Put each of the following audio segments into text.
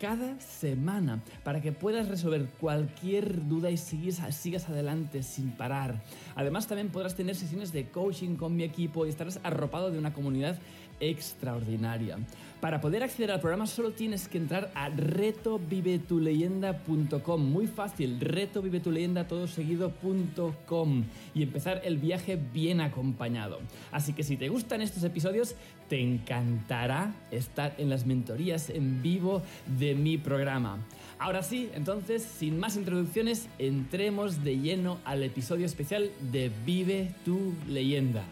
cada semana para que puedas resolver cualquier duda y sigas, adelante sin parar. Además también podrás tener sesiones de coaching con mi equipo y estarás arropado de una comunidad extraordinaria. Para poder acceder al programa solo tienes que entrar a retovivetuleyenda.com. Muy fácil, retovivetuleyenda y empezar el viaje bien acompañado. Así que si te gustan estos episodios, te encantará estar en las mentorías en vivo de mi programa. Ahora sí, entonces, sin más introducciones, entremos de lleno al episodio especial de Vive tu leyenda.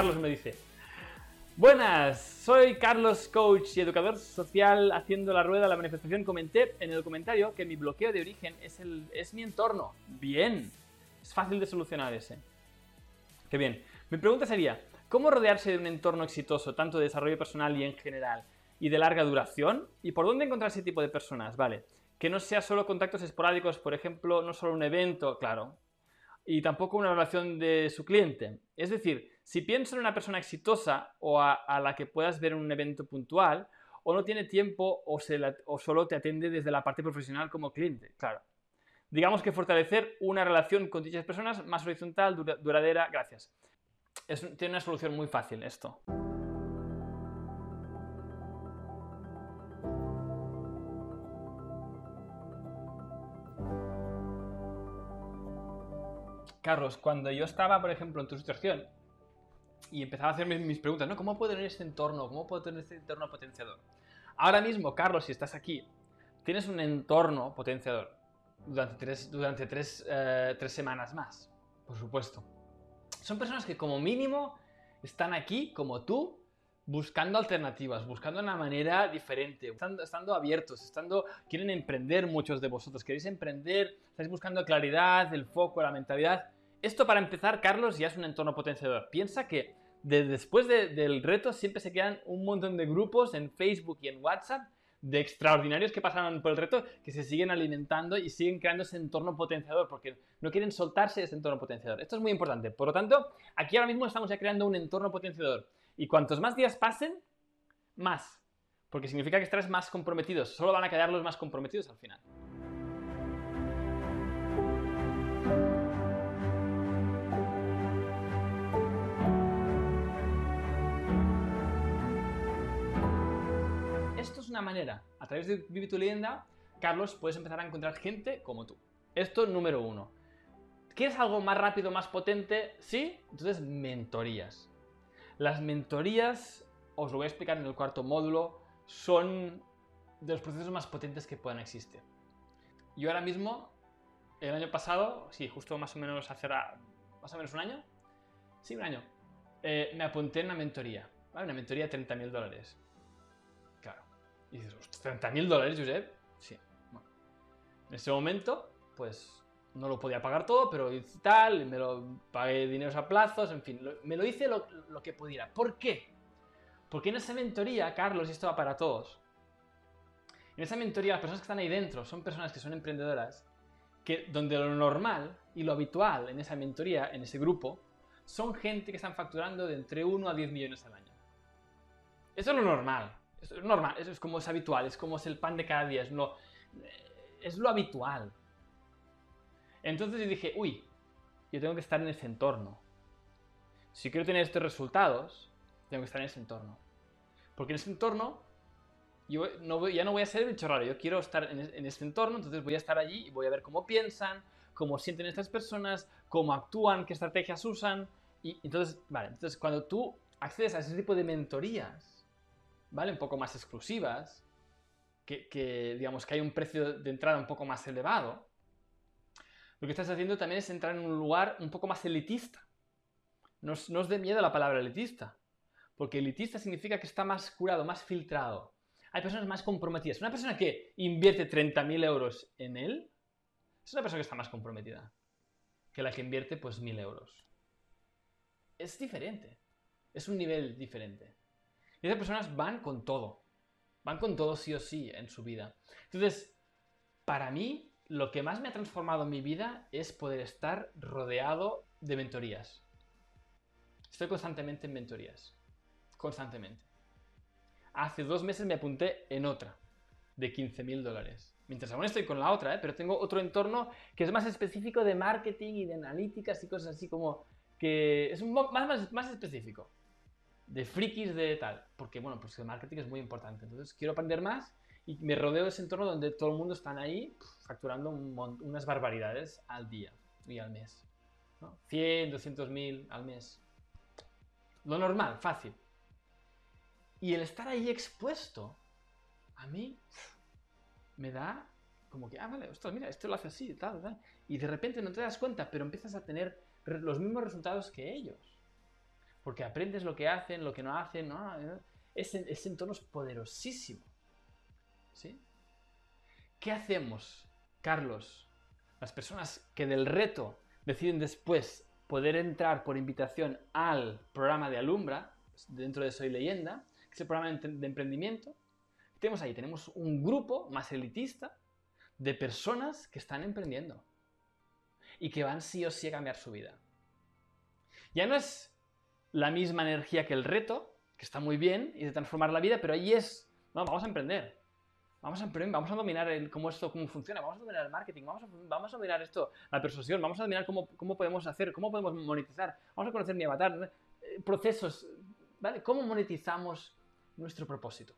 Carlos me dice, buenas, soy Carlos, coach y educador social haciendo la rueda de la manifestación. Comenté en el comentario que mi bloqueo de origen es, el, es mi entorno. Bien, es fácil de solucionar ese. Qué bien. Mi pregunta sería, ¿cómo rodearse de un entorno exitoso, tanto de desarrollo personal y en general, y de larga duración? ¿Y por dónde encontrar ese tipo de personas? Vale, que no sea solo contactos esporádicos, por ejemplo, no solo un evento, claro, y tampoco una relación de su cliente. Es decir, si pienso en una persona exitosa o a, la que puedas ver en un evento puntual, o no tiene tiempo o, o solo te atiende desde la parte profesional como cliente, claro. Digamos que fortalecer una relación con dichas personas más horizontal, duradera, gracias. tiene una solución muy fácil esto. Carlos, cuando yo estaba, por ejemplo, en tu situación y empezaba a hacerme mis preguntas, ¿no? ¿Cómo puedo tener este entorno? ¿Cómo puedo tener este entorno potenciador? Ahora mismo, Carlos, si estás aquí, tienes un entorno potenciador durante tres, durante tres, eh, tres semanas más, por supuesto. Son personas que como mínimo están aquí, como tú, buscando alternativas, buscando una manera diferente, estando, estando, abiertos, estando, quieren emprender muchos de vosotros, queréis emprender, estáis buscando claridad, el foco, la mentalidad. Esto para empezar, Carlos, ya es un entorno potenciador. Piensa que después del reto siempre se quedan un montón de grupos en Facebook y en WhatsApp de extraordinarios que pasaron por el reto, que se siguen alimentando y siguen creando ese entorno potenciador, porque no quieren soltarse de ese entorno potenciador. Esto es muy importante. Por lo tanto, aquí ahora mismo estamos ya creando un entorno potenciador. Y cuantos más días pasen, más. Porque significa que estarás más comprometidos. Solo van a quedar los más comprometidos al final. Una manera. A través de Vive tu leyenda, Carlos, puedes empezar a encontrar gente como tú. Esto número uno. ¿Quieres algo más rápido, más potente? Sí. Entonces, mentorías. Las mentorías, os lo voy a explicar en el cuarto módulo, son de los procesos más potentes que puedan existir. Yo ahora mismo, el año pasado, sí, justo más o menos hace más o menos un año, sí, un año, eh, me apunté en una mentoría, ¿vale? Una mentoría de 30.000 dólares. Claro. Y dices, ¿30.000 dólares, Josep? Sí. En ese momento, pues no lo podía pagar todo, pero tal, me lo pagué dineros a plazos, en fin, me lo hice lo, lo, que pudiera. ¿Por qué? Porque en esa mentoría, Carlos, y esto va para todos, en esa mentoría las personas que están ahí dentro son personas que son emprendedoras, que donde lo normal y lo habitual en esa mentoría, en ese grupo, son gente que están facturando de entre 1 a 10 millones al año. Eso es lo normal. Es normal, eso es como es habitual, es como es el pan de cada día, es lo, es lo habitual. Entonces dije, uy, yo tengo que estar en ese entorno. Si quiero tener estos resultados, tengo que estar en ese entorno. Porque en ese entorno, yo no ya no voy a ser el bicho raro, yo quiero estar en, en ese entorno, entonces voy a estar allí y voy a ver cómo piensan, cómo sienten estas personas, cómo actúan, qué estrategias usan. Y entonces, vale, entonces cuando tú accedes a ese tipo de mentorías, ¿vale? Un poco más exclusivas, que, digamos que hay un precio de entrada un poco más elevado, lo que estás haciendo también es entrar en un lugar un poco más elitista. No os, dé miedo la palabra elitista, porque elitista significa que está más curado, más filtrado. Hay personas más comprometidas. Una persona que invierte 30.000 euros en él es una persona que está más comprometida que la que invierte pues 1.000 euros. Es diferente. Es un nivel diferente. Y esas personas van con todo. Van con todo sí o sí en su vida. Entonces, para mí, lo que más me ha transformado en mi vida es poder estar rodeado de mentorías. Estoy constantemente en mentorías. Constantemente. Hace dos meses me apunté en otra, de 15.000 dólares. Mientras aún estoy con la otra, ¿eh? pero tengo otro entorno que es más específico de marketing y de analíticas y cosas así como que es un más, más, más específico de frikis de tal. Porque, bueno, pues el marketing es muy importante. Entonces, quiero aprender más y me rodeo de ese entorno donde todo el mundo está ahí facturando unas barbaridades al día y al mes. ¿no? 100, 200 mil al mes. Lo normal, fácil. Y el estar ahí expuesto, a mí me da como que, ah, vale, ostras, mira, esto lo hace así, tal, tal. Y de repente no te das cuenta, pero empiezas a tener los mismos resultados que ellos porque aprendes lo que hacen, lo que no hacen, ¿no? Ese, entorno es poderosísimo. ¿Sí? ¿Qué hacemos, Carlos? Las personas que del reto deciden después poder entrar por invitación al programa de Alumbra, dentro de Soy Leyenda, que es el programa de emprendimiento, tenemos ahí, tenemos un grupo más elitista de personas que están emprendiendo y que van sí o sí a cambiar su vida. Ya no es la misma energía que el reto, que está muy bien, y de transformar la vida, pero ahí es, no, vamos a emprender. Vamos a vamos a dominar el, cómo esto cómo funciona, vamos a dominar el marketing, vamos a, vamos a dominar esto, la persuasión, vamos a dominar cómo, cómo podemos hacer, cómo podemos monetizar, vamos a conocer mi avatar, eh, procesos, ¿vale? ¿Cómo monetizamos nuestro propósito?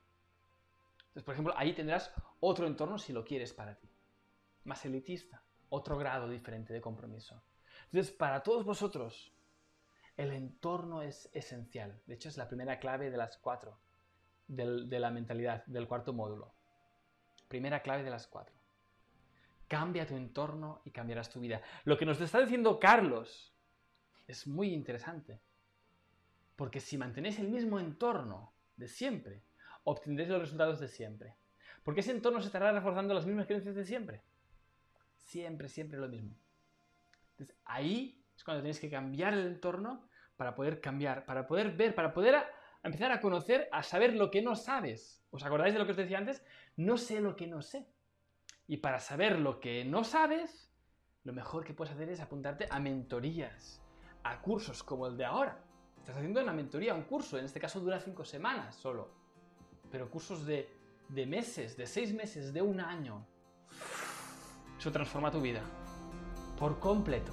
Entonces, por ejemplo, ahí tendrás otro entorno si lo quieres para ti, más elitista, otro grado diferente de compromiso. Entonces, para todos vosotros, el entorno es esencial. De hecho, es la primera clave de las cuatro de la mentalidad del cuarto módulo. Primera clave de las cuatro. Cambia tu entorno y cambiarás tu vida. Lo que nos está diciendo Carlos es muy interesante. Porque si mantenéis el mismo entorno de siempre, obtendréis los resultados de siempre. Porque ese entorno se estará reforzando las mismas creencias de siempre. Siempre, siempre lo mismo. Entonces, ahí es cuando tienes que cambiar el entorno para poder cambiar, para poder ver, para poder empezar a conocer, a saber lo que no sabes. ¿Os acordáis de lo que os decía antes? No sé lo que no sé. Y para saber lo que no sabes, lo mejor que puedes hacer es apuntarte a mentorías, a cursos como el de ahora. Estás haciendo una mentoría, un curso, en este caso dura cinco semanas solo. Pero cursos de, de meses, de seis meses, de un año. Eso transforma tu vida. Por completo.